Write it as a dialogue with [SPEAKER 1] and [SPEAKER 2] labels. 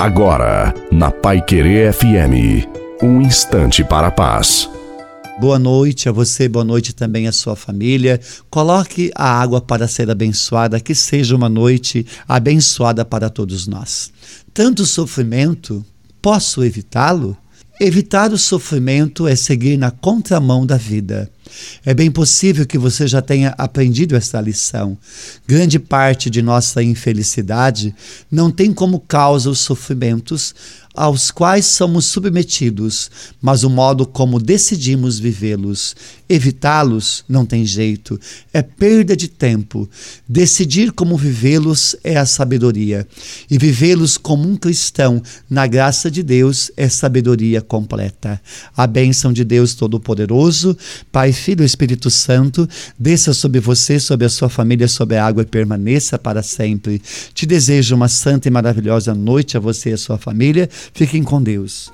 [SPEAKER 1] Agora, na Pai Querer FM, um instante para a paz.
[SPEAKER 2] Boa noite a você, boa noite também à sua família. Coloque a água para ser abençoada, que seja uma noite abençoada para todos nós. Tanto sofrimento, posso evitá-lo? Evitar o sofrimento é seguir na contramão da vida. É bem possível que você já tenha aprendido esta lição. Grande parte de nossa infelicidade não tem como causa os sofrimentos aos quais somos submetidos, mas o modo como decidimos vivê-los. Evitá-los não tem jeito, é perda de tempo. Decidir como vivê-los é a sabedoria, e vivê-los como um cristão, na graça de Deus, é sabedoria completa. A bênção de Deus Todo-Poderoso, Pai, Filho e Espírito Santo, desça sobre você, sobre a sua família, sobre a água e permaneça para sempre. Te desejo uma santa e maravilhosa noite a você e a sua família Fiquem com Deus.